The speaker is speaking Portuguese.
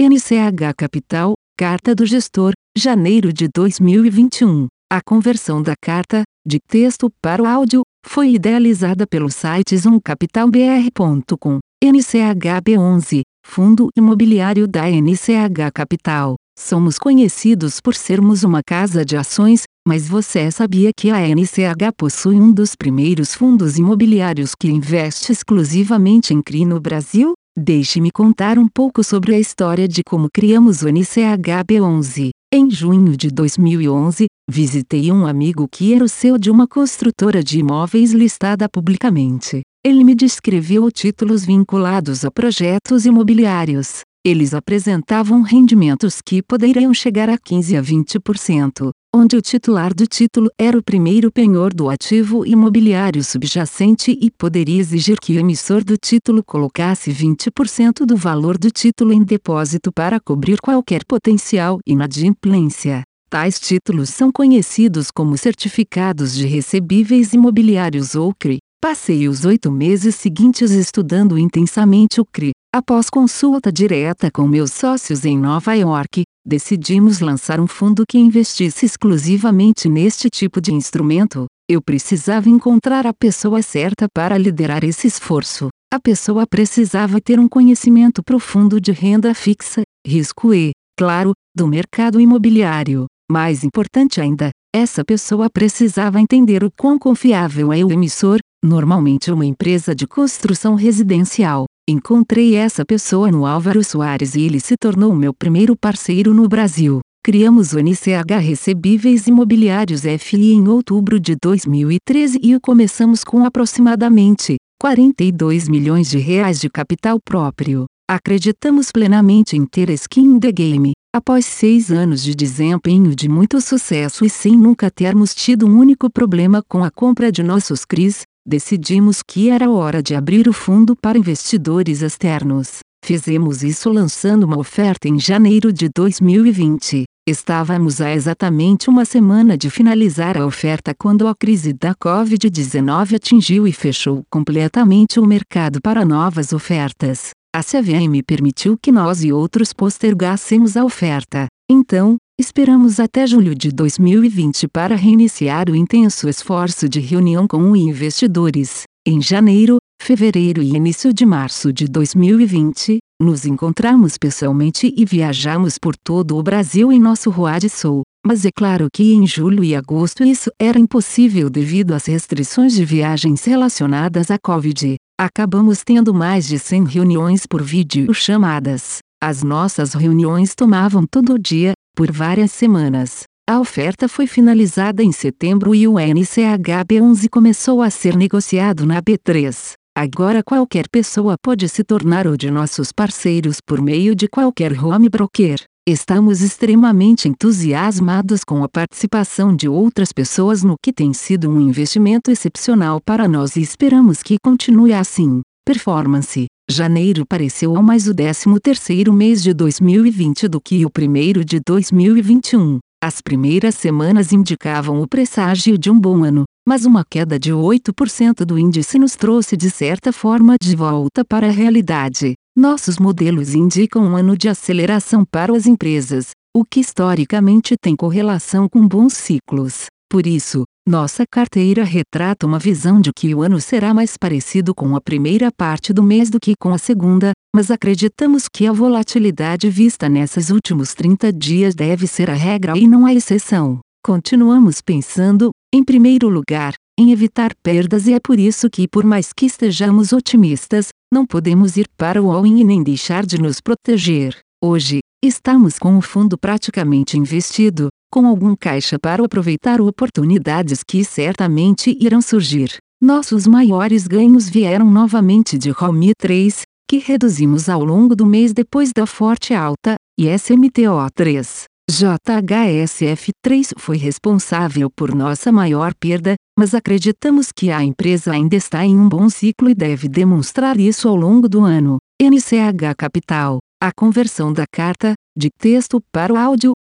NCH Capital, Carta do Gestor, janeiro de 2021. A conversão da carta, de texto para o áudio, foi idealizada pelo site zoomcapitalbr.com. NCHB11, Fundo Imobiliário da NCH Capital. Somos conhecidos por sermos uma casa de ações, mas você sabia que a NCH possui um dos primeiros fundos imobiliários que investe exclusivamente em CRI no Brasil? Deixe-me contar um pouco sobre a história de como criamos o NCHB11. Em junho de 2011, visitei um amigo que era o CEO de uma construtora de imóveis listada publicamente. Ele me descreveu títulos vinculados a projetos imobiliários. Eles apresentavam rendimentos que poderiam chegar a 15 a 20%, onde o titular do título era o primeiro penhor do ativo imobiliário subjacente e poderia exigir que o emissor do título colocasse 20% do valor do título em depósito para cobrir qualquer potencial inadimplência. Tais títulos são conhecidos como certificados de recebíveis imobiliários ou CRI. Passei os oito meses seguintes estudando intensamente o CRI. Após consulta direta com meus sócios em Nova York, decidimos lançar um fundo que investisse exclusivamente neste tipo de instrumento. Eu precisava encontrar a pessoa certa para liderar esse esforço. A pessoa precisava ter um conhecimento profundo de renda fixa, risco e, claro, do mercado imobiliário. Mais importante ainda, essa pessoa precisava entender o quão confiável é o emissor, normalmente uma empresa de construção residencial. Encontrei essa pessoa no Álvaro Soares e ele se tornou meu primeiro parceiro no Brasil. Criamos o NCH Recebíveis Imobiliários FI em outubro de 2013 e começamos com aproximadamente 42 milhões de reais de capital próprio. Acreditamos plenamente em ter skin in the game. Após seis anos de desempenho de muito sucesso e sem nunca termos tido um único problema com a compra de nossos CRIs, decidimos que era hora de abrir o fundo para investidores externos. Fizemos isso lançando uma oferta em janeiro de 2020. Estávamos há exatamente uma semana de finalizar a oferta quando a crise da Covid-19 atingiu e fechou completamente o mercado para novas ofertas. A CVM permitiu que nós e outros postergássemos a oferta. Então, Esperamos até julho de 2020 para reiniciar o intenso esforço de reunião com investidores. Em janeiro, fevereiro e início de março de 2020, nos encontramos pessoalmente e viajamos por todo o Brasil em nosso Road Sul. Mas é claro que em julho e agosto isso era impossível devido às restrições de viagens relacionadas à Covid. Acabamos tendo mais de 100 reuniões por vídeo chamadas. As nossas reuniões tomavam todo o dia, por várias semanas. A oferta foi finalizada em setembro e o NCHB11 começou a ser negociado na B3. Agora qualquer pessoa pode se tornar o de nossos parceiros por meio de qualquer home broker. Estamos extremamente entusiasmados com a participação de outras pessoas no que tem sido um investimento excepcional para nós e esperamos que continue assim. Performance Janeiro pareceu ao mais o 13º mês de 2020 do que o primeiro de 2021. As primeiras semanas indicavam o presságio de um bom ano, mas uma queda de 8% do índice nos trouxe de certa forma de volta para a realidade. Nossos modelos indicam um ano de aceleração para as empresas, o que historicamente tem correlação com bons ciclos. Por isso, nossa carteira retrata uma visão de que o ano será mais parecido com a primeira parte do mês do que com a segunda, mas acreditamos que a volatilidade vista nesses últimos 30 dias deve ser a regra e não a exceção. Continuamos pensando, em primeiro lugar, em evitar perdas e é por isso que, por mais que estejamos otimistas, não podemos ir para o all-in e nem deixar de nos proteger. Hoje, estamos com o fundo praticamente investido, com algum caixa para aproveitar oportunidades que certamente irão surgir. Nossos maiores ganhos vieram novamente de Home 3, que reduzimos ao longo do mês depois da forte alta, e SMTO 3. JHSF 3 foi responsável por nossa maior perda, mas acreditamos que a empresa ainda está em um bom ciclo e deve demonstrar isso ao longo do ano. NCH Capital. A conversão da carta, de texto para o áudio,